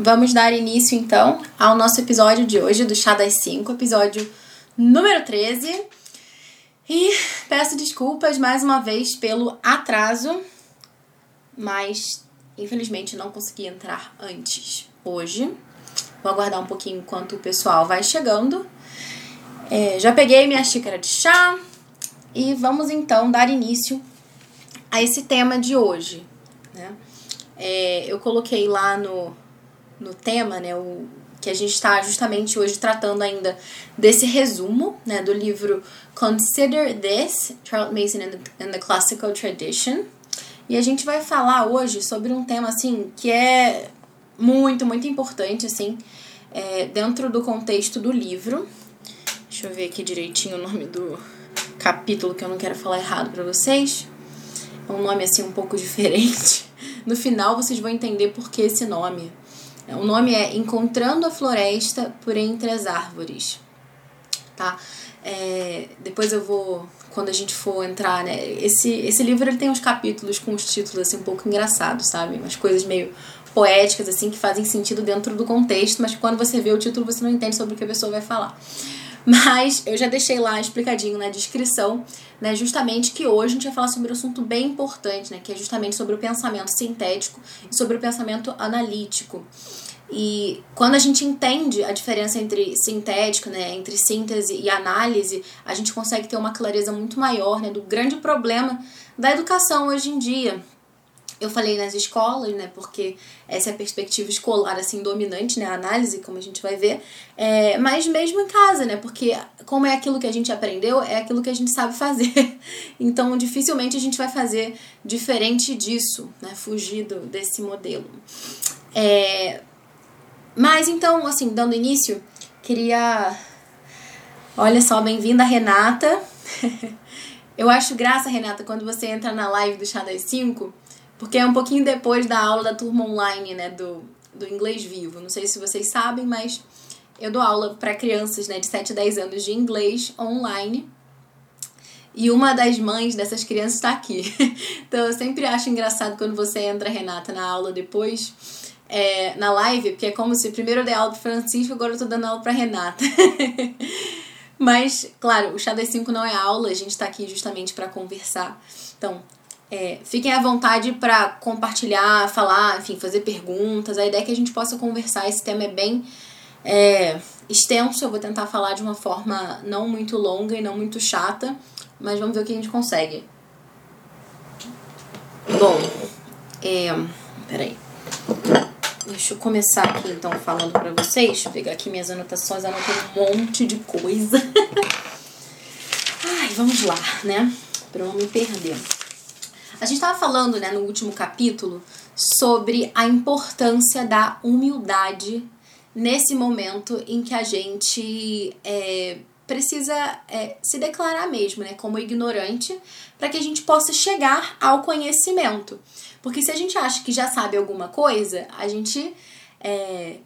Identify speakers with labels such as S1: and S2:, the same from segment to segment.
S1: vamos dar início então ao nosso episódio de hoje do Chá das 5, episódio número 13. E peço desculpas mais uma vez pelo atraso, mas infelizmente não consegui entrar antes hoje. Vou aguardar um pouquinho enquanto o pessoal vai chegando. É, já peguei minha xícara de chá e vamos então dar início a esse tema de hoje. Né? É, eu coloquei lá no, no tema, né, o, que a gente está justamente hoje tratando ainda desse resumo né, do livro Consider This, Charles Mason and the, the Classical Tradition. E a gente vai falar hoje sobre um tema assim que é muito, muito importante assim é, dentro do contexto do livro. Deixa eu ver aqui direitinho o nome do capítulo que eu não quero falar errado para vocês. É um nome assim um pouco diferente. No final vocês vão entender por que esse nome. O nome é Encontrando a Floresta por Entre as Árvores. Tá? É, depois eu vou, quando a gente for entrar, né? Esse, esse livro ele tem uns capítulos com os títulos assim um pouco engraçados, sabe? Umas coisas meio poéticas assim que fazem sentido dentro do contexto, mas quando você vê o título você não entende sobre o que a pessoa vai falar. Mas eu já deixei lá explicadinho na descrição, né, justamente que hoje a gente vai falar sobre um assunto bem importante, né, que é justamente sobre o pensamento sintético e sobre o pensamento analítico. E quando a gente entende a diferença entre sintético, né, entre síntese e análise, a gente consegue ter uma clareza muito maior, né, do grande problema da educação hoje em dia, eu falei nas escolas, né, porque essa é a perspectiva escolar, assim, dominante, né, a análise, como a gente vai ver, é, mas mesmo em casa, né, porque como é aquilo que a gente aprendeu, é aquilo que a gente sabe fazer, então dificilmente a gente vai fazer diferente disso, né, fugido desse modelo. É, mas então, assim, dando início, queria... Olha só, bem-vinda Renata. Eu acho graça, Renata, quando você entra na live do Chá das 5 porque é um pouquinho depois da aula da turma online, né, do, do inglês vivo. Não sei se vocês sabem, mas eu dou aula para crianças, né, de 7 a 10 anos de inglês online. E uma das mães dessas crianças está aqui. então eu sempre acho engraçado quando você entra, Renata, na aula depois, é, na live, porque é como se primeiro eu dei aula para Francisco, agora eu tô dando aula para Renata. Mas, claro, o Chá das 5 não é aula, a gente está aqui justamente para conversar. Então, é, fiquem à vontade para compartilhar, falar, enfim, fazer perguntas. A ideia é que a gente possa conversar. Esse tema é bem é, extenso. Eu vou tentar falar de uma forma não muito longa e não muito chata, mas vamos ver o que a gente consegue. Bom, é, peraí. Deixa eu começar aqui então falando para vocês. Deixa eu pegar aqui minhas anotações, anotei um monte de coisa. Ai, vamos lá, né? Pra não me perder. A gente estava falando né, no último capítulo sobre a importância da humildade nesse momento em que a gente é, precisa é, se declarar mesmo, né, como ignorante, para que a gente possa chegar ao conhecimento. Porque se a gente acha que já sabe alguma coisa, a gente é,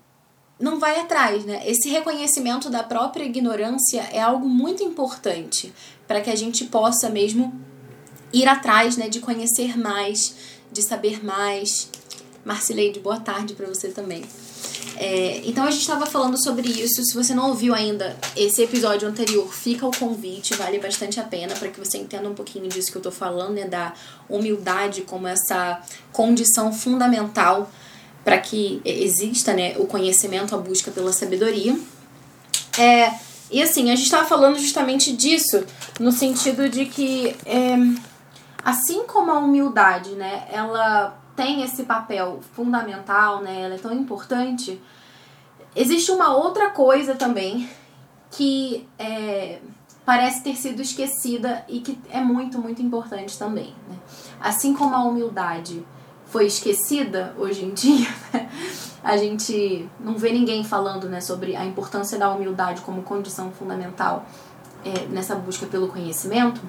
S1: não vai atrás, né? Esse reconhecimento da própria ignorância é algo muito importante para que a gente possa mesmo ir atrás, né, de conhecer mais, de saber mais. Marcileide, boa tarde para você também. É, então a gente estava falando sobre isso. Se você não ouviu ainda esse episódio anterior, fica o convite, vale bastante a pena para que você entenda um pouquinho disso que eu tô falando, né, da humildade como essa condição fundamental para que exista, né, o conhecimento, a busca pela sabedoria. É, e assim, a gente estava falando justamente disso no sentido de que é, assim como a humildade, né, ela tem esse papel fundamental, né, ela é tão importante, existe uma outra coisa também que é, parece ter sido esquecida e que é muito, muito importante também. Né? Assim como a humildade foi esquecida hoje em dia, né? a gente não vê ninguém falando né, sobre a importância da humildade como condição fundamental é, nessa busca pelo conhecimento.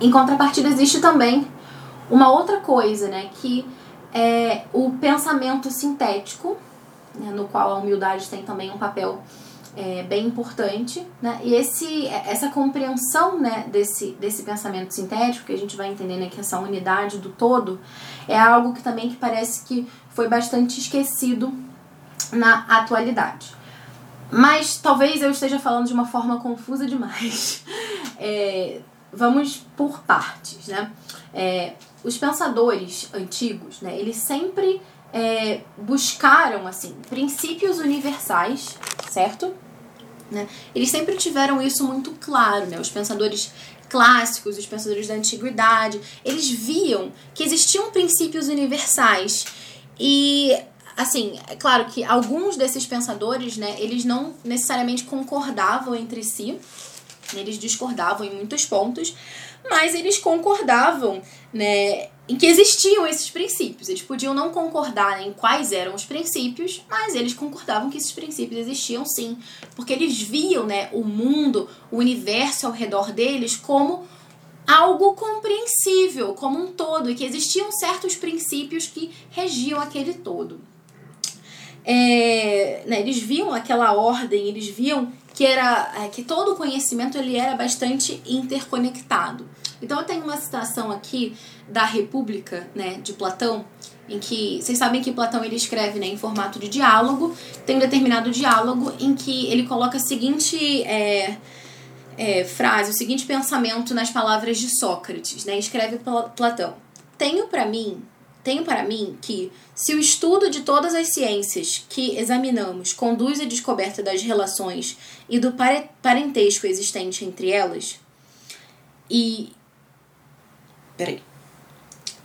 S1: Em contrapartida, existe também uma outra coisa, né, que é o pensamento sintético, né, no qual a humildade tem também um papel é, bem importante, né, e esse, essa compreensão, né, desse, desse pensamento sintético, que a gente vai entender, né, que essa unidade do todo, é algo que também que parece que foi bastante esquecido na atualidade. Mas talvez eu esteja falando de uma forma confusa demais. É, vamos por partes, né? É, os pensadores antigos, né, eles sempre é, buscaram assim princípios universais, certo? Né? Eles sempre tiveram isso muito claro, né? Os pensadores clássicos, os pensadores da antiguidade, eles viam que existiam princípios universais e assim, é claro que alguns desses pensadores, né, eles não necessariamente concordavam entre si, eles discordavam em muitos pontos, mas eles concordavam, né, em que existiam esses princípios. Eles podiam não concordar em quais eram os princípios, mas eles concordavam que esses princípios existiam sim, porque eles viam, né, o mundo, o universo ao redor deles como algo compreensível, como um todo, e que existiam certos princípios que regiam aquele todo é, né, eles viam aquela ordem, eles viam que era é, que todo o conhecimento ele era bastante interconectado. Então eu tenho uma citação aqui da República, né, de Platão, em que vocês sabem que Platão ele escreve né, em formato de diálogo. Tem um determinado diálogo em que ele coloca a seguinte é, é, frase, o seguinte pensamento nas palavras de Sócrates, né? Escreve Platão: Tenho para mim tenho para mim que, se o estudo de todas as ciências que examinamos conduz à descoberta das relações e do parentesco existente entre elas, e. Peraí.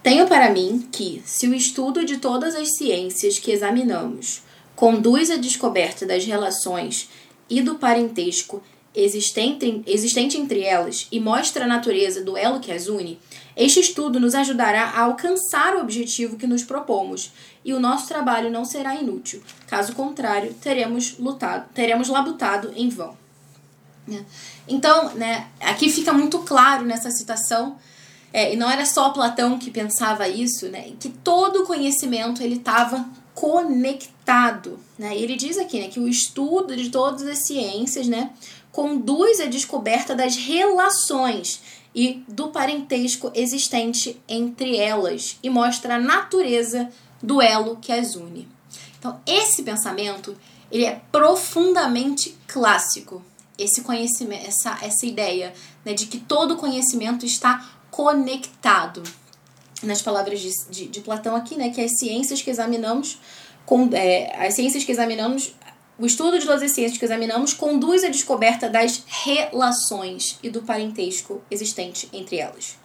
S1: Tenho para mim que, se o estudo de todas as ciências que examinamos conduz à descoberta das relações e do parentesco existente, existente entre elas e mostra a natureza do elo que as une, este estudo nos ajudará a alcançar o objetivo que nos propomos e o nosso trabalho não será inútil. Caso contrário, teremos lutado, teremos labutado em vão. Né? Então, né, aqui fica muito claro nessa citação, é, e não era só Platão que pensava isso, né, que todo conhecimento ele estava conectado. Né? E ele diz aqui né, que o estudo de todas as ciências né, conduz à descoberta das relações e do parentesco existente entre elas e mostra a natureza do elo que as une. Então, esse pensamento, ele é profundamente clássico. Esse conhecimento, essa, essa ideia né, de que todo conhecimento está conectado. Nas palavras de, de, de Platão aqui, né, que as ciências que examinamos, com, é, as ciências que examinamos o estudo de todas as ciências que examinamos conduz à descoberta das relações e do parentesco existente entre elas.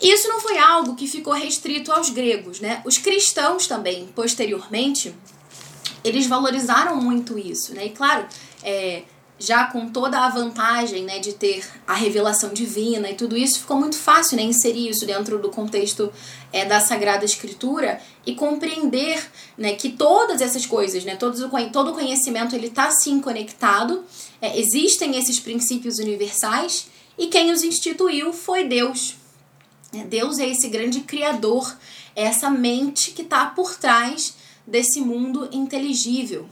S1: Isso não foi algo que ficou restrito aos gregos, né? Os cristãos também, posteriormente, eles valorizaram muito isso, né? E claro, é, já com toda a vantagem né, de ter a revelação divina e tudo isso, ficou muito fácil né, inserir isso dentro do contexto é, da Sagrada Escritura e compreender né, que todas essas coisas, né, todo, todo o conhecimento ele está sim conectado, é, existem esses princípios universais e quem os instituiu foi Deus. É, Deus é esse grande criador, é essa mente que está por trás desse mundo inteligível.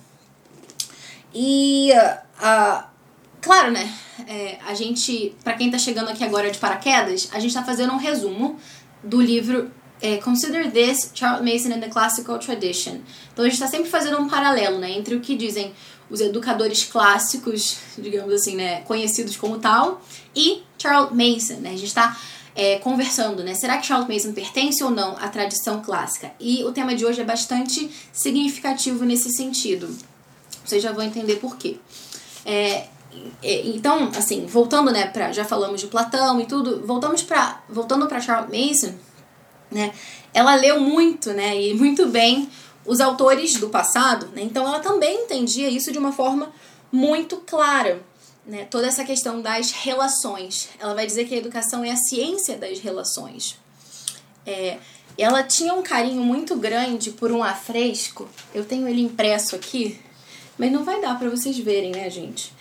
S1: E uh, claro, né? É, a gente, para quem tá chegando aqui agora de paraquedas, a gente tá fazendo um resumo do livro é, Consider This, Charles Mason and the Classical Tradition. Então a gente está sempre fazendo um paralelo, né, entre o que dizem os educadores clássicos, digamos assim, né, conhecidos como tal, e Charles Mason, né? A gente está é, conversando, né? Será que Charles Mason pertence ou não à tradição clássica? E o tema de hoje é bastante significativo nesse sentido. Vocês já vão entender por quê. É, então, assim, voltando, né, para já falamos de Platão e tudo, voltamos para voltando para Charles Mason, né? Ela leu muito, né, e muito bem os autores do passado, né? Então ela também entendia isso de uma forma muito clara, né? Toda essa questão das relações. Ela vai dizer que a educação é a ciência das relações. É, ela tinha um carinho muito grande por um afresco. Eu tenho ele impresso aqui, mas não vai dar para vocês verem, né, gente?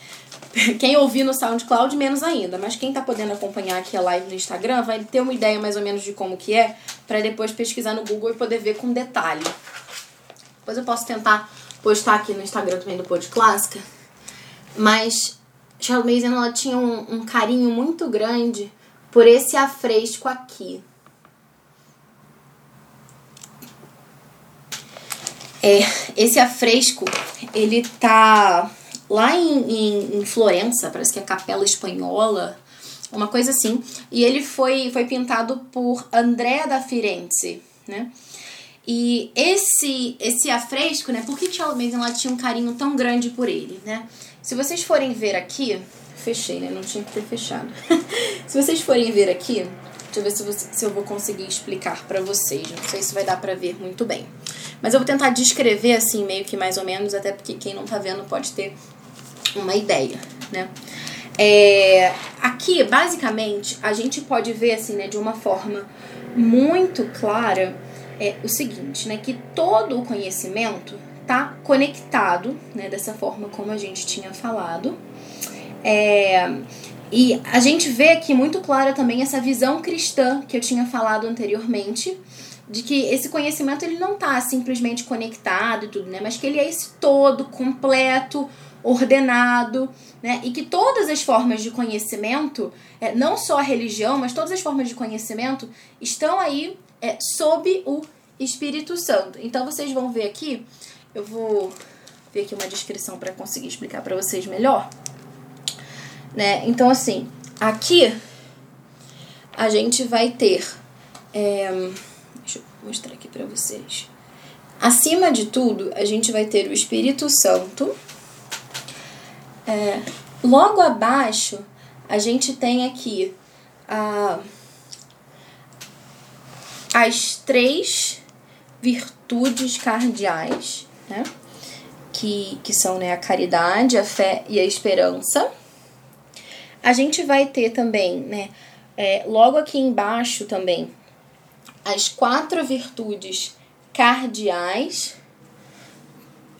S1: Quem ouvir no SoundCloud, menos ainda. Mas quem tá podendo acompanhar aqui a live no Instagram vai ter uma ideia mais ou menos de como que é, para depois pesquisar no Google e poder ver com detalhe. Depois eu posso tentar postar aqui no Instagram também do Pod Clássica. Mas Charlotte Mason ela tinha um, um carinho muito grande por esse afresco aqui. É, esse afresco, ele tá lá em, em, em Florença, parece que é a Capela Espanhola, uma coisa assim. E ele foi, foi pintado por Andrea da Firenze, né? E esse esse afresco, né? Por que Mason ela tinha um carinho tão grande por ele, né? Se vocês forem ver aqui, fechei, né? Não tinha que ter fechado. se vocês forem ver aqui, deixa eu ver se, você, se eu vou conseguir explicar para vocês. Não sei se vai dar para ver muito bem. Mas eu vou tentar descrever assim, meio que mais ou menos, até porque quem não tá vendo pode ter uma ideia, né? É, aqui, basicamente, a gente pode ver assim, né, de uma forma muito clara é o seguinte, né, que todo o conhecimento tá conectado, né, dessa forma como a gente tinha falado. É, e a gente vê aqui muito clara também essa visão cristã que eu tinha falado anteriormente, de que esse conhecimento ele não tá simplesmente conectado e tudo, né, mas que ele é esse todo completo, ordenado, né? E que todas as formas de conhecimento, é, não só a religião, mas todas as formas de conhecimento estão aí é, sob o Espírito Santo. Então vocês vão ver aqui, eu vou ver aqui uma descrição para conseguir explicar para vocês melhor, né? Então assim, aqui a gente vai ter, é, eu mostrar aqui para vocês. Acima de tudo, a gente vai ter o Espírito Santo é, logo abaixo, a gente tem aqui a, as três virtudes cardeais, né? Que, que são né, a caridade, a fé e a esperança. A gente vai ter também, né, é, logo aqui embaixo também, as quatro virtudes cardeais: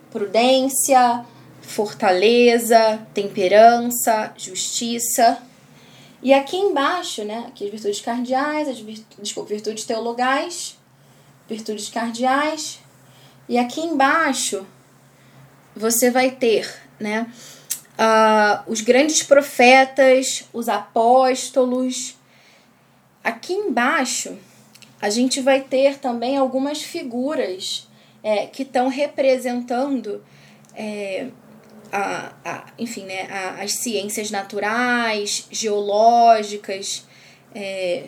S1: prudência, fortaleza, temperança, justiça. E aqui embaixo, né, aqui as virtudes cardeais, as virtudes, desculpa, virtudes teologais, virtudes cardeais. E aqui embaixo você vai ter, né, uh, os grandes profetas, os apóstolos. Aqui embaixo a gente vai ter também algumas figuras é, que estão representando é, a, a, enfim, né, a, as ciências naturais, geológicas. É,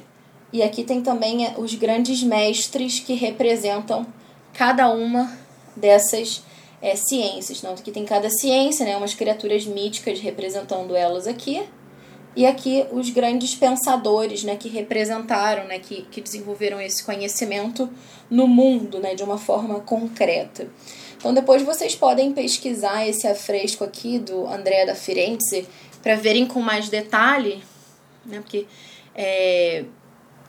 S1: e aqui tem também é, os grandes mestres que representam cada uma dessas é, ciências. Então, aqui tem cada ciência, né, umas criaturas míticas representando elas aqui. E aqui os grandes pensadores né, que representaram, né, que, que desenvolveram esse conhecimento no mundo né, de uma forma concreta. Então depois vocês podem pesquisar esse afresco aqui do Andrea da Firenze para verem com mais detalhe, né? Porque é,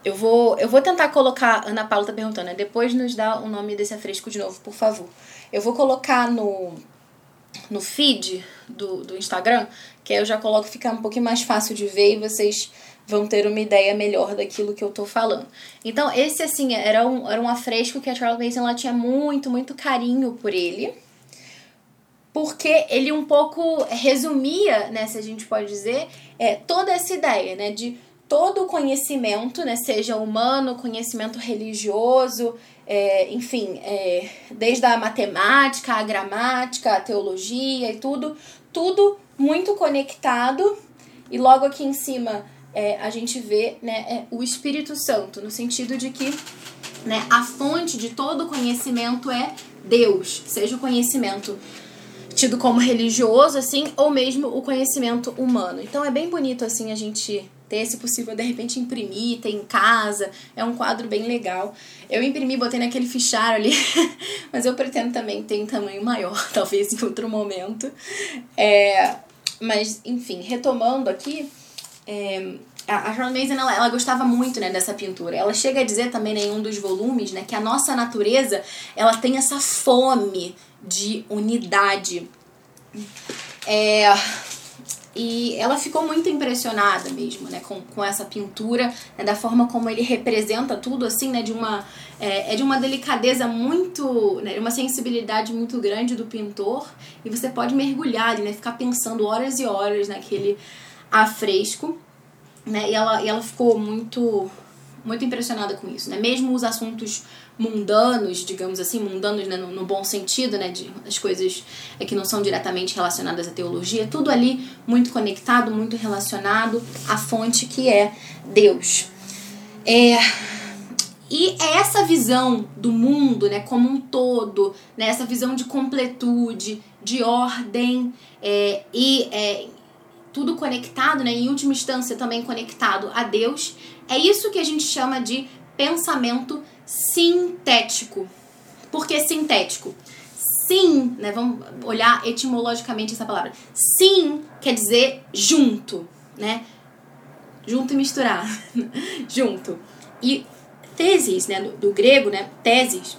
S1: eu vou eu vou tentar colocar Ana Paula tá perguntando, né? Depois nos dá o nome desse afresco de novo, por favor. Eu vou colocar no no feed do, do Instagram, que aí eu já coloco ficar um pouquinho mais fácil de ver e vocês vão ter uma ideia melhor daquilo que eu tô falando. Então, esse, assim, era um, era um afresco que a Charles Mason ela tinha muito, muito carinho por ele. Porque ele um pouco resumia, né, se a gente pode dizer, é, toda essa ideia, né, de todo o conhecimento, né, seja humano, conhecimento religioso, é, enfim, é, desde a matemática, a gramática, a teologia e tudo, tudo muito conectado. E logo aqui em cima é, a gente vê né, é, o Espírito Santo, no sentido de que né, a fonte de todo conhecimento é Deus, seja o conhecimento tido como religioso, assim, ou mesmo o conhecimento humano. Então é bem bonito, assim, a gente ter, se possível, de repente imprimir, ter em casa. É um quadro bem legal. Eu imprimi, botei naquele fichário ali, mas eu pretendo também ter em tamanho maior, talvez em outro momento. É, mas, enfim, retomando aqui, é, a Charlotte Mason, ela, ela gostava muito, né, dessa pintura. Ela chega a dizer também né, em um dos volumes, né, que a nossa natureza, ela tem essa fome de unidade. É, e ela ficou muito impressionada mesmo, né, com, com essa pintura, né, da forma como ele representa tudo, assim, né, de uma, é, é de uma delicadeza muito, né, uma sensibilidade muito grande do pintor, e você pode mergulhar ali, né, ficar pensando horas e horas naquele a fresco, né? E ela, e ela ficou muito muito impressionada com isso, né? Mesmo os assuntos mundanos, digamos assim, mundanos né, no, no, bom sentido, né? De, as coisas é, que não são diretamente relacionadas à teologia, tudo ali muito conectado, muito relacionado à fonte que é Deus. É, e é essa visão do mundo, né, como um todo, né, essa visão de completude, de ordem é, e é, tudo conectado, né, em última instância também conectado a Deus, é isso que a gente chama de pensamento sintético. Por que sintético? Sim, né, vamos olhar etimologicamente essa palavra. Sim quer dizer junto, né? Junto e misturar. junto. E teses, né, do, do grego, né, teses,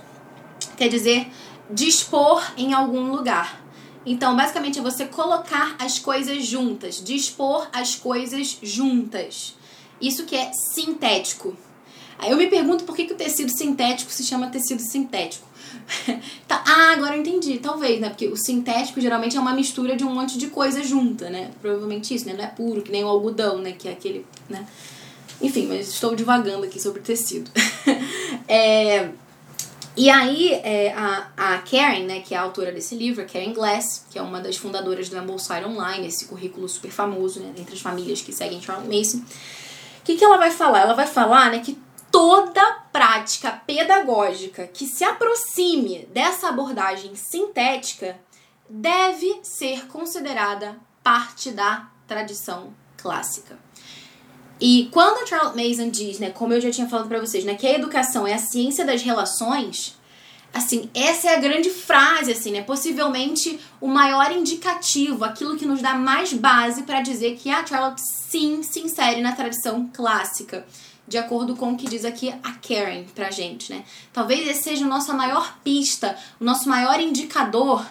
S1: quer dizer dispor em algum lugar. Então, basicamente, é você colocar as coisas juntas, dispor as coisas juntas. Isso que é sintético. Aí eu me pergunto por que, que o tecido sintético se chama tecido sintético. tá, ah, agora eu entendi. Talvez, né? Porque o sintético geralmente é uma mistura de um monte de coisa junta, né? Provavelmente isso, né? Não é puro, que nem o algodão, né? Que é aquele, né? Enfim, mas estou divagando aqui sobre tecido. é, e aí, é, a, a Karen, né, que é a autora desse livro, a Karen Glass, que é uma das fundadoras do Embolsar Online, esse currículo super famoso né, entre as famílias que seguem Charles Mason, o que, que ela vai falar? Ela vai falar né, que toda prática pedagógica que se aproxime dessa abordagem sintética deve ser considerada parte da tradição clássica. E quando a Charlotte Mason diz, né, como eu já tinha falado para vocês, né, que a educação é a ciência das relações, assim, essa é a grande frase, assim, né, possivelmente o maior indicativo, aquilo que nos dá mais base para dizer que a Charlotte sim se insere na tradição clássica, de acordo com o que diz aqui a Karen pra gente, né? Talvez esse seja a nossa maior pista, o nosso maior indicador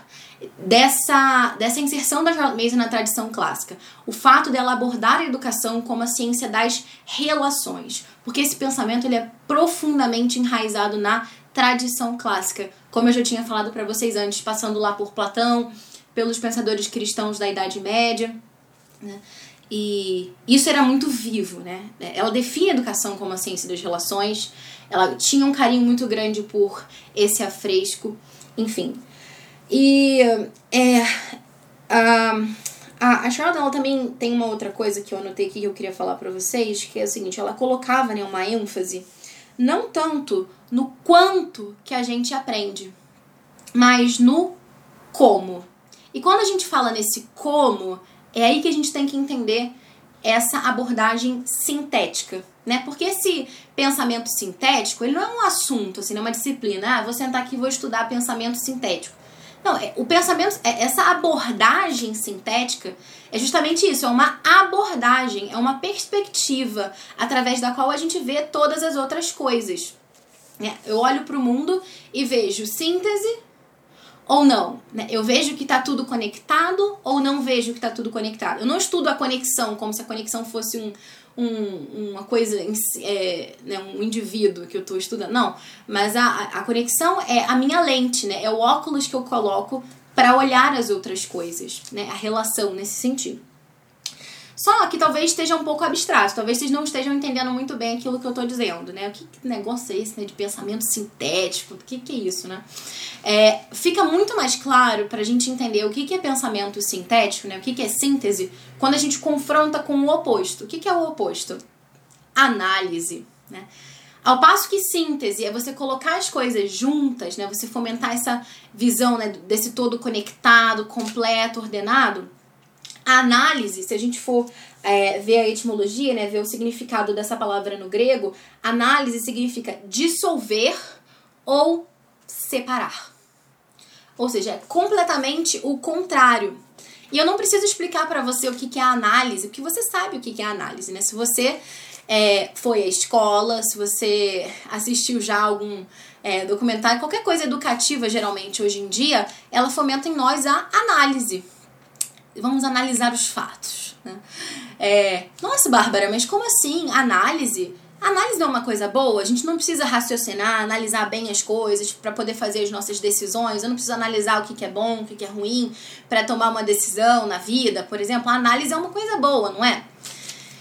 S1: dessa, dessa inserção da Charlotte Mason na tradição clássica. O fato dela abordar a educação como a ciência das relações. Porque esse pensamento ele é profundamente enraizado na tradição clássica. Como eu já tinha falado para vocês antes, passando lá por Platão, pelos pensadores cristãos da Idade Média. Né? E isso era muito vivo, né? Ela define a educação como a ciência das relações, ela tinha um carinho muito grande por esse afresco, enfim. E é, a, a Charlotte ela também tem uma outra coisa que eu anotei aqui que eu queria falar para vocês, que é o seguinte, ela colocava né, uma ênfase não tanto no quanto que a gente aprende, mas no como. E quando a gente fala nesse como, é aí que a gente tem que entender essa abordagem sintética, né? Porque esse pensamento sintético, ele não é um assunto, assim, não é uma disciplina. Ah, vou sentar aqui e vou estudar pensamento sintético. Não, é, o pensamento, é, essa abordagem sintética é justamente isso, é uma abordagem, é uma perspectiva através da qual a gente vê todas as outras coisas. Né? Eu olho para o mundo e vejo síntese ou não. Né? Eu vejo que está tudo conectado ou não vejo que está tudo conectado. Eu não estudo a conexão como se a conexão fosse um, um, uma coisa, é, né, um indivíduo que eu estou estudando. Não, mas a, a conexão é a minha lente, né? É o óculos que eu coloco para olhar as outras coisas, né? A relação nesse sentido. Só que talvez esteja um pouco abstrato, talvez vocês não estejam entendendo muito bem aquilo que eu estou dizendo, né? O que, que negócio é esse, né? De pensamento sintético, o que, que é isso, né? É, fica muito mais claro para a gente entender o que, que é pensamento sintético, né? O que, que é síntese, quando a gente confronta com o oposto. O que, que é o oposto? Análise, né? Ao passo que síntese é você colocar as coisas juntas, né? Você fomentar essa visão né, desse todo conectado, completo, ordenado a análise, se a gente for é, ver a etimologia, né, ver o significado dessa palavra no grego, análise significa dissolver ou separar. Ou seja, é completamente o contrário. E eu não preciso explicar para você o que, que é análise, porque você sabe o que, que é análise, né? Se você é, foi à escola, se você assistiu já algum é, documentário, qualquer coisa educativa, geralmente, hoje em dia, ela fomenta em nós a análise vamos analisar os fatos. Né? É, Nossa, Bárbara, mas como assim? Análise? Análise não é uma coisa boa? A gente não precisa raciocinar, analisar bem as coisas para poder fazer as nossas decisões. Eu não preciso analisar o que, que é bom, o que, que é ruim para tomar uma decisão na vida, por exemplo. A análise é uma coisa boa, não é?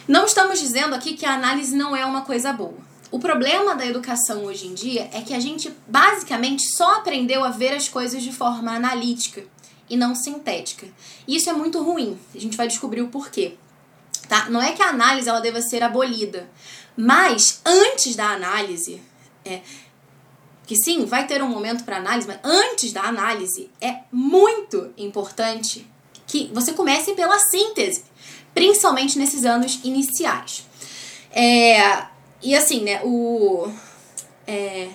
S1: Não estamos dizendo aqui que a análise não é uma coisa boa. o problema da educação hoje em dia é que a gente basicamente só aprendeu a ver as coisas de forma analítica e não sintética. Isso é muito ruim. A gente vai descobrir o porquê. Tá? Não é que a análise ela deva ser abolida, mas antes da análise, é, que sim, vai ter um momento para análise, mas antes da análise é muito importante que você comece pela síntese, principalmente nesses anos iniciais. É, e assim, né, o. É,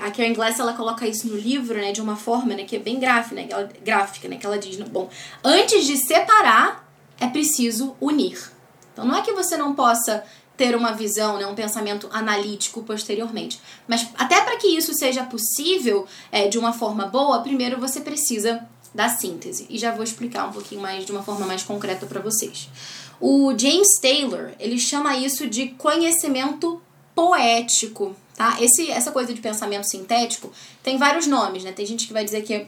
S1: a Karen Glass ela coloca isso no livro, né, de uma forma, né, que é bem gráfica, né, que ela, gráfica, né, que ela diz, bom, antes de separar, é preciso unir. Então não é que você não possa ter uma visão, né, um pensamento analítico posteriormente, mas até para que isso seja possível é, de uma forma boa, primeiro você precisa da síntese. E já vou explicar um pouquinho mais de uma forma mais concreta para vocês. O James Taylor, ele chama isso de conhecimento poético, tá? Esse, essa coisa de pensamento sintético tem vários nomes, né? Tem gente que vai dizer que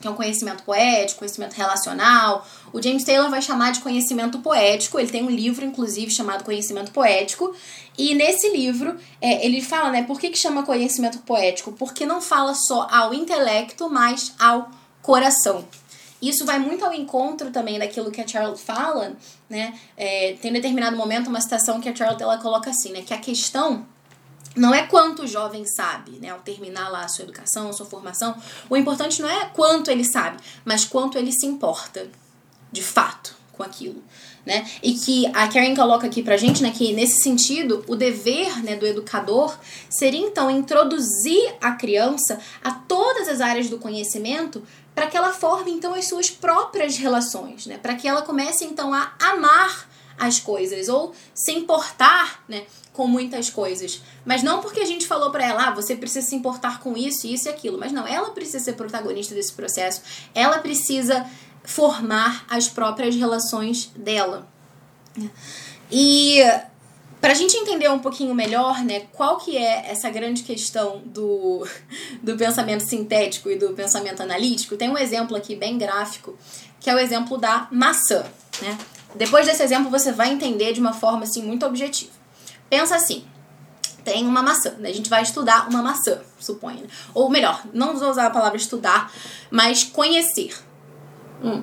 S1: que é um conhecimento poético, conhecimento relacional. O James Taylor vai chamar de conhecimento poético. Ele tem um livro, inclusive, chamado Conhecimento Poético. E nesse livro, é, ele fala, né, por que, que chama conhecimento poético? Porque não fala só ao intelecto, mas ao coração. Isso vai muito ao encontro também daquilo que a Charlotte fala, né? É, tem um determinado momento uma citação que a Charlotte ela coloca assim, né? Que a questão não é quanto o jovem sabe, né? Ao terminar lá a sua educação, a sua formação, o importante não é quanto ele sabe, mas quanto ele se importa, de fato, com aquilo. Né? E que a Karen coloca aqui pra gente, né, que nesse sentido, o dever, né, do educador seria então introduzir a criança a todas as áreas do conhecimento para que ela forme então as suas próprias relações, né? Para que ela comece então a amar as coisas ou se importar, né, com muitas coisas. Mas não porque a gente falou para ela, ah, você precisa se importar com isso, isso e aquilo, mas não, ela precisa ser protagonista desse processo. Ela precisa formar as próprias relações dela. E para a gente entender um pouquinho melhor, né, qual que é essa grande questão do, do pensamento sintético e do pensamento analítico, tem um exemplo aqui bem gráfico, que é o exemplo da maçã, né? Depois desse exemplo você vai entender de uma forma assim muito objetiva. Pensa assim, tem uma maçã, né? a gente vai estudar uma maçã, suponha. Né? Ou melhor, não vou usar a palavra estudar, mas conhecer. Hum.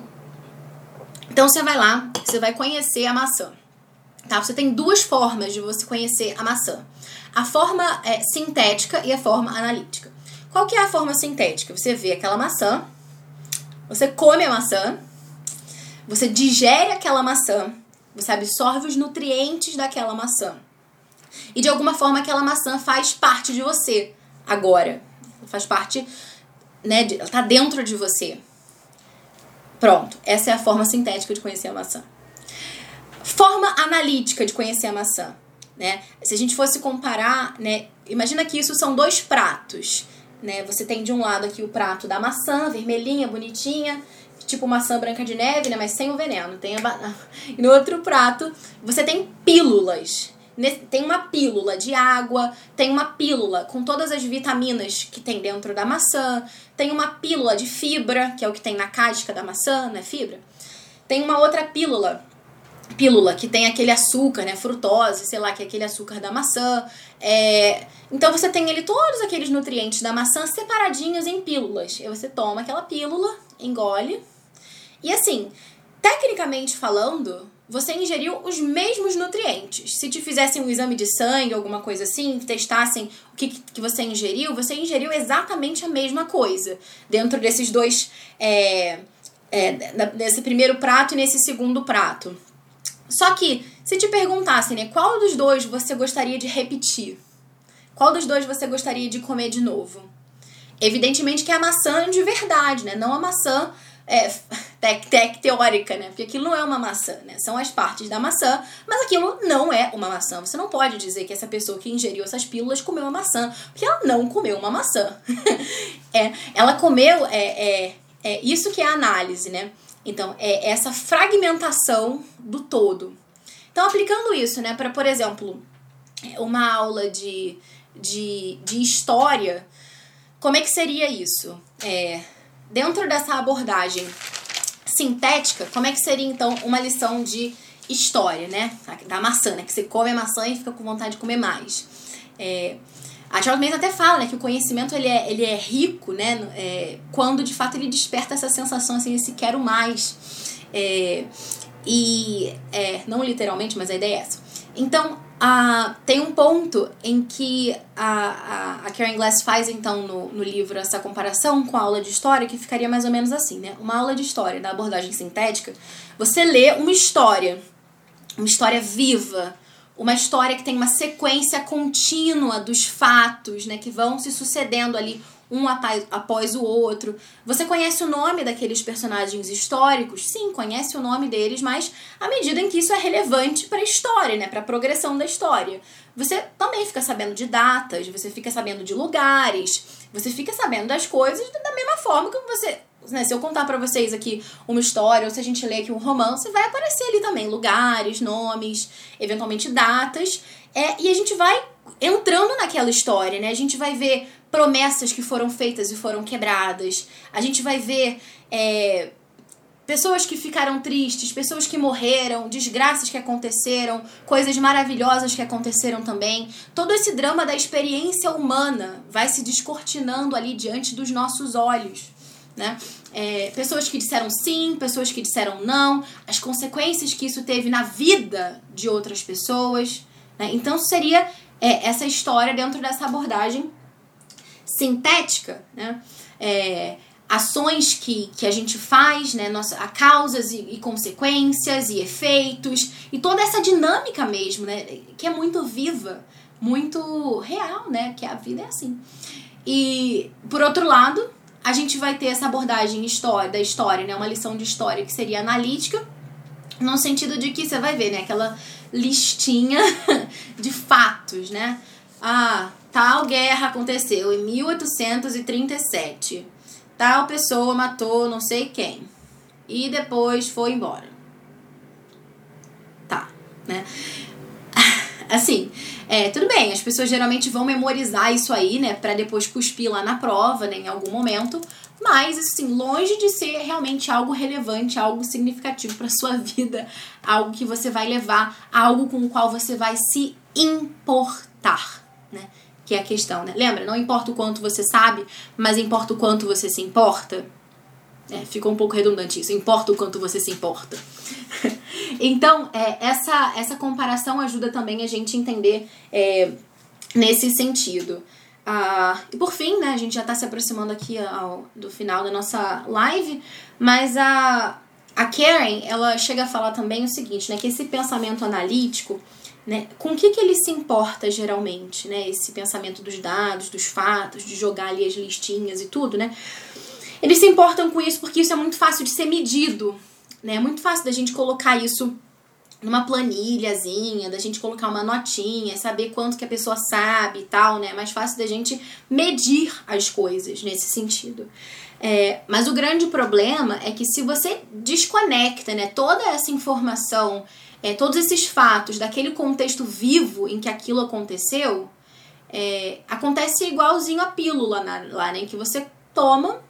S1: Então você vai lá, você vai conhecer a maçã. Tá? Você tem duas formas de você conhecer a maçã. A forma é, sintética e a forma analítica. Qual que é a forma sintética? Você vê aquela maçã, você come a maçã, você digere aquela maçã, você absorve os nutrientes daquela maçã. E de alguma forma aquela maçã faz parte de você agora. Faz parte, né, de, ela tá dentro de você. Pronto, essa é a forma sintética de conhecer a maçã. Forma analítica de conhecer a maçã. Né? Se a gente fosse comparar, né, imagina que isso são dois pratos. Né? Você tem de um lado aqui o prato da maçã, vermelhinha, bonitinha, tipo maçã branca de neve, né, mas sem o veneno. Tem a E no outro prato você tem pílulas. Tem uma pílula de água, tem uma pílula com todas as vitaminas que tem dentro da maçã, tem uma pílula de fibra, que é o que tem na casca da maçã, né, fibra. Tem uma outra pílula pílula que tem aquele açúcar, né, frutose, sei lá, que é aquele açúcar da maçã. É... Então você tem ali todos aqueles nutrientes da maçã separadinhos em pílulas. E você toma aquela pílula, engole. E assim, tecnicamente falando, você ingeriu os mesmos nutrientes. Se te fizessem um exame de sangue, alguma coisa assim, testassem o que, que você ingeriu, você ingeriu exatamente a mesma coisa dentro desses dois. É, é, nesse primeiro prato e nesse segundo prato. Só que, se te perguntassem, né, qual dos dois você gostaria de repetir? Qual dos dois você gostaria de comer de novo? Evidentemente que é a maçã de verdade, né? Não a maçã é, tec, tec, teórica, né? Porque aquilo não é uma maçã, né? São as partes da maçã, mas aquilo não é uma maçã. Você não pode dizer que essa pessoa que ingeriu essas pílulas comeu uma maçã, porque ela não comeu uma maçã. é, ela comeu, é, é, é isso que é a análise, né? Então, é essa fragmentação do todo. Então, aplicando isso, né, para, por exemplo, uma aula de, de, de história, como é que seria isso? É, dentro dessa abordagem sintética, como é que seria, então, uma lição de história, né? Da maçã, né? Que você come a maçã e fica com vontade de comer mais. É, a Charles Manson até fala né, que o conhecimento ele é, ele é rico né, é, quando de fato ele desperta essa sensação assim, esse quero mais. É, e é, não literalmente, mas a ideia é essa. Então, a, tem um ponto em que a, a, a Karen Glass faz, então, no, no livro, essa comparação com a aula de história, que ficaria mais ou menos assim, né? Uma aula de história, da abordagem sintética, você lê uma história, uma história viva, uma história que tem uma sequência contínua dos fatos, né, que vão se sucedendo ali um após o outro. Você conhece o nome daqueles personagens históricos? Sim, conhece o nome deles, mas à medida em que isso é relevante para a história, né, para a progressão da história. Você também fica sabendo de datas, você fica sabendo de lugares, você fica sabendo das coisas da mesma forma que você né, se eu contar para vocês aqui uma história, ou se a gente ler aqui um romance, vai aparecer ali também lugares, nomes, eventualmente datas, é, e a gente vai entrando naquela história, né? A gente vai ver promessas que foram feitas e foram quebradas, a gente vai ver é, pessoas que ficaram tristes, pessoas que morreram, desgraças que aconteceram, coisas maravilhosas que aconteceram também. Todo esse drama da experiência humana vai se descortinando ali diante dos nossos olhos né? É, pessoas que disseram sim, pessoas que disseram não, as consequências que isso teve na vida de outras pessoas. Né? Então, seria é, essa história dentro dessa abordagem sintética, né? É, ações que, que a gente faz, né? Nossa, a causas e, e, consequências e efeitos e toda essa dinâmica mesmo, né? Que é muito viva, muito real, né? Que a vida é assim. E por outro lado, a gente vai ter essa abordagem história, da história, né? Uma lição de história que seria analítica, no sentido de que você vai ver, né? Aquela listinha de fatos, né? Ah, tal guerra aconteceu em 1837. Tal pessoa matou não sei quem. E depois foi embora. Tá, né? Assim, é, tudo bem, as pessoas geralmente vão memorizar isso aí, né, para depois cuspir lá na prova, né, em algum momento, mas assim, longe de ser realmente algo relevante, algo significativo para sua vida, algo que você vai levar, algo com o qual você vai se importar, né? Que é a questão, né? Lembra, não importa o quanto você sabe, mas importa o quanto você se importa. É, ficou um pouco redundante isso. Importa o quanto você se importa. então, é, essa, essa comparação ajuda também a gente entender é, nesse sentido. Ah, e por fim, né, a gente já está se aproximando aqui ao, do final da nossa live, mas a, a Karen, ela chega a falar também o seguinte, né, que esse pensamento analítico, né, com o que, que ele se importa geralmente, né, esse pensamento dos dados, dos fatos, de jogar ali as listinhas e tudo, né, eles se importam com isso porque isso é muito fácil de ser medido, né? É muito fácil da gente colocar isso numa planilhazinha, da gente colocar uma notinha, saber quanto que a pessoa sabe e tal, né? É mais fácil da gente medir as coisas nesse sentido. É, mas o grande problema é que se você desconecta né, toda essa informação, é, todos esses fatos daquele contexto vivo em que aquilo aconteceu, é, acontece igualzinho a pílula na, lá, né? Que você toma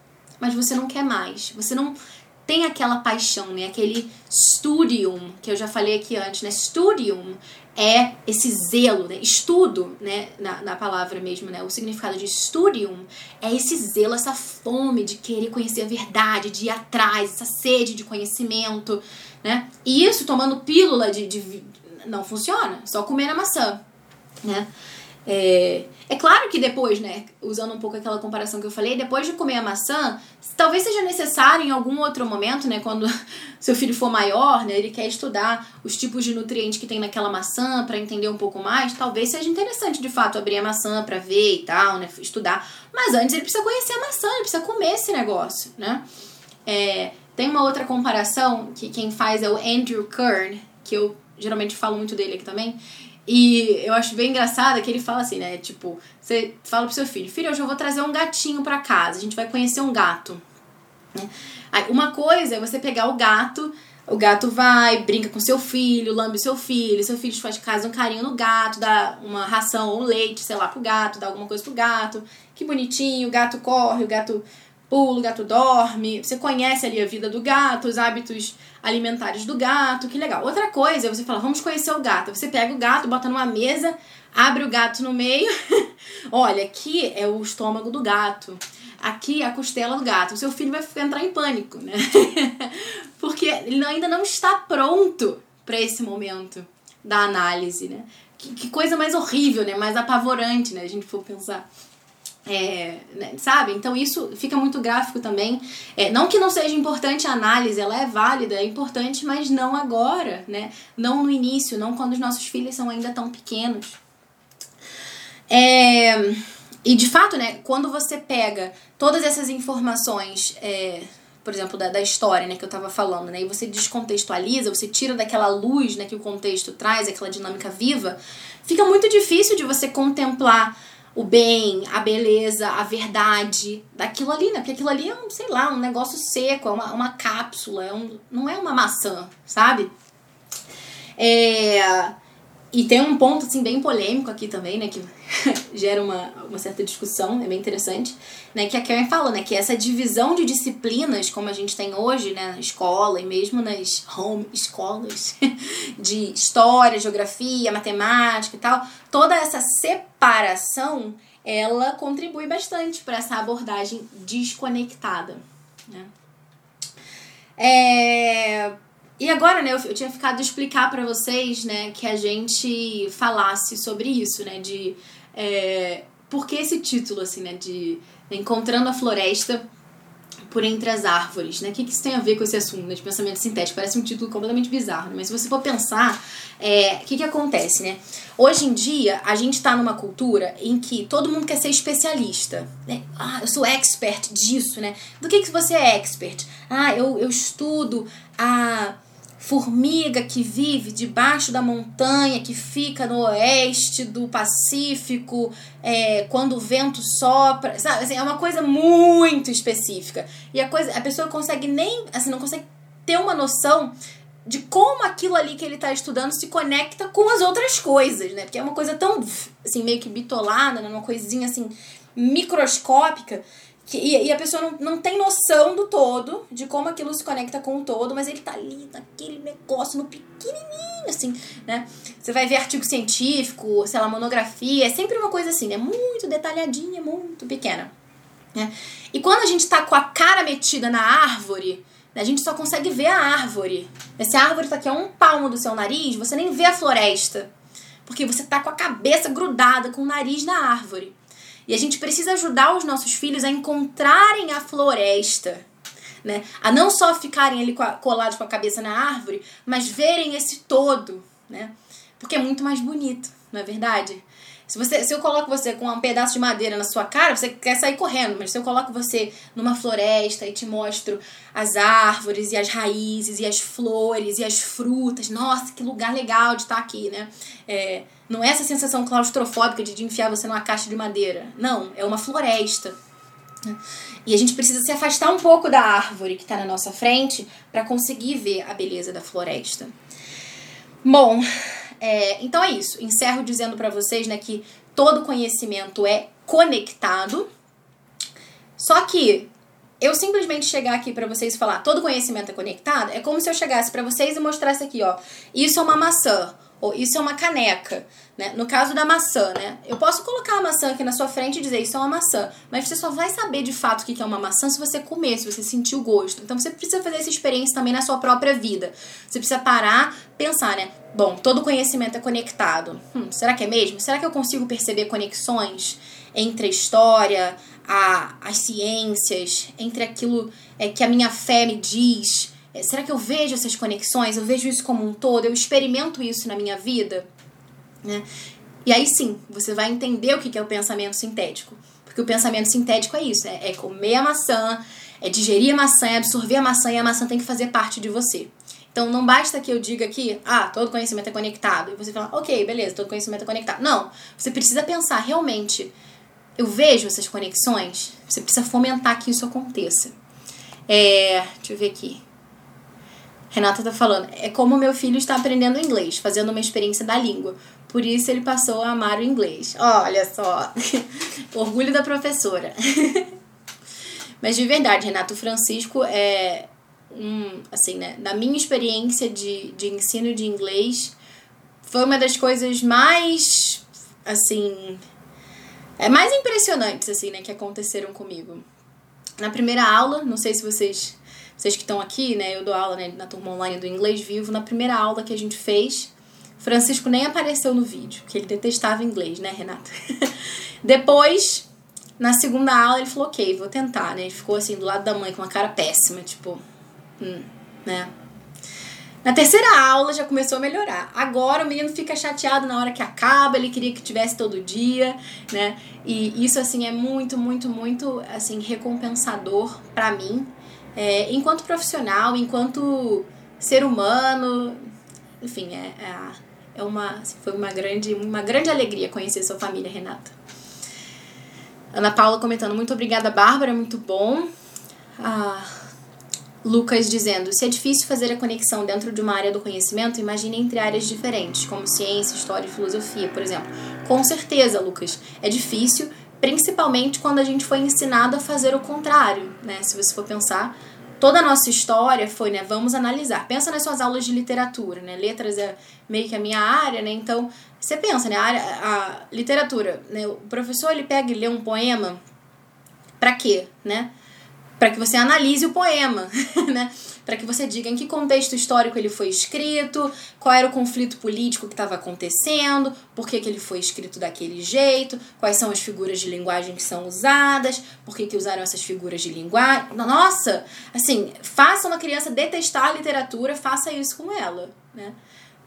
S1: mas você não quer mais. Você não tem aquela paixão, né? Aquele studium, que eu já falei aqui antes, né? Studium é esse zelo, né? Estudo, né? Na, na palavra mesmo, né? O significado de studium é esse zelo, essa fome de querer conhecer a verdade, de ir atrás, essa sede de conhecimento, né? E isso tomando pílula de, de não funciona, só comer a maçã, né? É, é claro que depois, né, usando um pouco aquela comparação que eu falei, depois de comer a maçã, talvez seja necessário em algum outro momento, né, quando seu filho for maior, né, ele quer estudar os tipos de nutrientes que tem naquela maçã para entender um pouco mais, talvez seja interessante de fato abrir a maçã para ver e tal, né, estudar. Mas antes ele precisa conhecer a maçã, ele precisa comer esse negócio, né? É, tem uma outra comparação que quem faz é o Andrew Kern, que eu geralmente falo muito dele aqui também e eu acho bem engraçado que ele fala assim, né? Tipo, você fala pro seu filho: Filho, hoje eu vou trazer um gatinho pra casa, a gente vai conhecer um gato. Né? Aí, uma coisa é você pegar o gato, o gato vai, brinca com seu filho, lambe seu filho, seu filho faz casa um carinho no gato, dá uma ração ou um leite, sei lá, pro gato, dá alguma coisa pro gato. Que bonitinho, o gato corre, o gato pulo, o gato dorme, você conhece ali a vida do gato, os hábitos alimentares do gato, que legal. Outra coisa é você fala, vamos conhecer o gato. Você pega o gato, bota numa mesa, abre o gato no meio. Olha, aqui é o estômago do gato. Aqui é a costela do gato. O seu filho vai entrar em pânico, né? Porque ele ainda não está pronto para esse momento da análise, né? Que, que, coisa mais horrível, né? Mais apavorante, né? A gente for pensar. É, né? sabe? Então isso fica muito gráfico também. É, não que não seja importante a análise, ela é válida, é importante, mas não agora, né? Não no início, não quando os nossos filhos são ainda tão pequenos. É, e de fato, né? Quando você pega todas essas informações é, por exemplo, da, da história, né, que eu tava falando, né, e você descontextualiza, você tira daquela luz, né, que o contexto traz, aquela dinâmica viva, fica muito difícil de você contemplar o bem, a beleza, a verdade daquilo ali, né, porque aquilo ali é um, sei lá, um negócio seco, é uma, uma cápsula, é um, não é uma maçã, sabe? É, e tem um ponto, assim, bem polêmico aqui também, né, que gera uma, uma certa discussão, é bem interessante, né, que a Karen fala, né, que essa divisão de disciplinas, como a gente tem hoje, né, na escola e mesmo nas home escolas, de história, geografia, matemática e tal, toda essa separação, ela contribui bastante para essa abordagem desconectada, né. É e agora, né, eu, eu tinha ficado explicar para vocês, né, que a gente falasse sobre isso, né, de é, por que esse título, assim, né, de Encontrando a Floresta por entre as árvores, né? O que, que isso tem a ver com esse assunto né, de pensamento sintético? Parece um título completamente bizarro, né? mas se você for pensar, é, o que, que acontece, né? Hoje em dia, a gente está numa cultura em que todo mundo quer ser especialista, né? Ah, eu sou expert disso, né? Do que, que você é expert? Ah, eu, eu estudo a formiga que vive debaixo da montanha, que fica no oeste do Pacífico, é, quando o vento sopra, sabe? Assim, é uma coisa muito específica. E a coisa, a pessoa consegue nem, assim, não consegue ter uma noção de como aquilo ali que ele está estudando se conecta com as outras coisas, né? Porque é uma coisa tão, assim, meio que bitolada, né? uma coisinha, assim, microscópica, que, e, e, a pessoa não, não tem noção do todo, de como aquilo se conecta com o todo, mas ele tá ali naquele negócio, no pequenininho, assim, né? Você vai ver artigo científico, sei lá, monografia, é sempre uma coisa assim, né? Muito detalhadinha, muito pequena. Né? E quando a gente tá com a cara metida na árvore, né, a gente só consegue ver a árvore. Se a árvore tá aqui a um palmo do seu nariz, você nem vê a floresta. Porque você tá com a cabeça grudada com o nariz na árvore. E a gente precisa ajudar os nossos filhos a encontrarem a floresta, né? A não só ficarem ali colados com a cabeça na árvore, mas verem esse todo, né? Porque é muito mais bonito, não é verdade? Se, você, se eu coloco você com um pedaço de madeira na sua cara, você quer sair correndo. Mas se eu coloco você numa floresta e te mostro as árvores e as raízes e as flores e as frutas, nossa, que lugar legal de estar aqui, né? É, não é essa sensação claustrofóbica de, de enfiar você numa caixa de madeira. Não, é uma floresta. E a gente precisa se afastar um pouco da árvore que está na nossa frente para conseguir ver a beleza da floresta. Bom, é, então é isso. Encerro dizendo para vocês né, que todo conhecimento é conectado. Só que eu simplesmente chegar aqui para vocês e falar todo conhecimento é conectado é como se eu chegasse para vocês e mostrasse aqui, ó, isso é uma maçã ou isso é uma caneca, né? No caso da maçã, né? Eu posso colocar a maçã aqui na sua frente e dizer isso é uma maçã, mas você só vai saber de fato o que é uma maçã se você comer, se você sentir o gosto. Então você precisa fazer essa experiência também na sua própria vida. Você precisa parar, pensar, né? Bom, todo conhecimento é conectado. Hum, será que é mesmo? Será que eu consigo perceber conexões entre a história, a, as ciências, entre aquilo é, que a minha fé me diz? É, será que eu vejo essas conexões? Eu vejo isso como um todo? Eu experimento isso na minha vida? Né? E aí sim, você vai entender o que é o pensamento sintético. Porque o pensamento sintético é isso: é, é comer a maçã, é digerir a maçã, é absorver a maçã e a maçã tem que fazer parte de você. Então não basta que eu diga aqui, ah, todo conhecimento é conectado. E você fala, ok, beleza, todo conhecimento é conectado. Não, você precisa pensar realmente. Eu vejo essas conexões, você precisa fomentar que isso aconteça. É, deixa eu ver aqui. Renata tá falando, é como meu filho está aprendendo inglês, fazendo uma experiência da língua. Por isso ele passou a amar o inglês. Olha só, orgulho da professora. Mas de verdade, Renato Francisco é um, assim, né, na minha experiência de, de ensino de inglês, foi uma das coisas mais, assim, é mais impressionantes, assim, né, que aconteceram comigo. Na primeira aula, não sei se vocês, vocês que estão aqui, né, eu dou aula né, na turma online do Inglês Vivo, na primeira aula que a gente fez, Francisco nem apareceu no vídeo, que ele detestava inglês, né, Renata? Depois, na segunda aula, ele falou, ok, vou tentar, né? Ele ficou assim, do lado da mãe, com uma cara péssima, tipo, hum, né? Na terceira aula já começou a melhorar. Agora o menino fica chateado na hora que acaba, ele queria que tivesse todo dia, né? E isso assim é muito, muito, muito assim recompensador para mim, é, enquanto profissional, enquanto ser humano, enfim, é, é, é uma assim, foi uma grande, uma grande alegria conhecer sua família, Renata. Ana Paula comentando, muito obrigada, Bárbara, muito bom. Ah, Lucas dizendo: se é difícil fazer a conexão dentro de uma área do conhecimento, imagine entre áreas diferentes, como ciência, história e filosofia, por exemplo. Com certeza, Lucas, é difícil, principalmente quando a gente foi ensinado a fazer o contrário, né? Se você for pensar, toda a nossa história foi, né? Vamos analisar. Pensa nas suas aulas de literatura, né? Letras é meio que a minha área, né? Então, você pensa, né? A, área, a literatura, né? O professor ele pega e lê um poema para quê, né? para que você analise o poema, né? Para que você diga em que contexto histórico ele foi escrito, qual era o conflito político que estava acontecendo, por que, que ele foi escrito daquele jeito, quais são as figuras de linguagem que são usadas, por que, que usaram essas figuras de linguagem. Nossa, assim, faça uma criança detestar a literatura, faça isso com ela, né?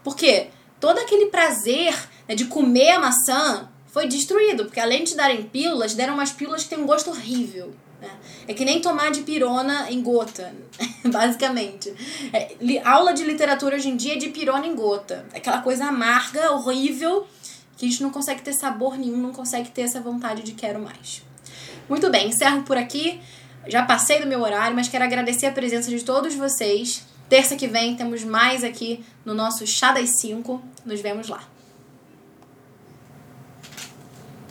S1: Porque todo aquele prazer né, de comer a maçã foi destruído, porque além de darem pílulas, deram umas pílulas que têm um gosto horrível. Né? É que nem tomar de pirona em gota, basicamente. É, li, aula de literatura hoje em dia é de pirona em gota. Aquela coisa amarga, horrível, que a gente não consegue ter sabor nenhum, não consegue ter essa vontade de quero mais. Muito bem, encerro por aqui. Já passei do meu horário, mas quero agradecer a presença de todos vocês. Terça que vem temos mais aqui no nosso Chá das 5. Nos vemos lá.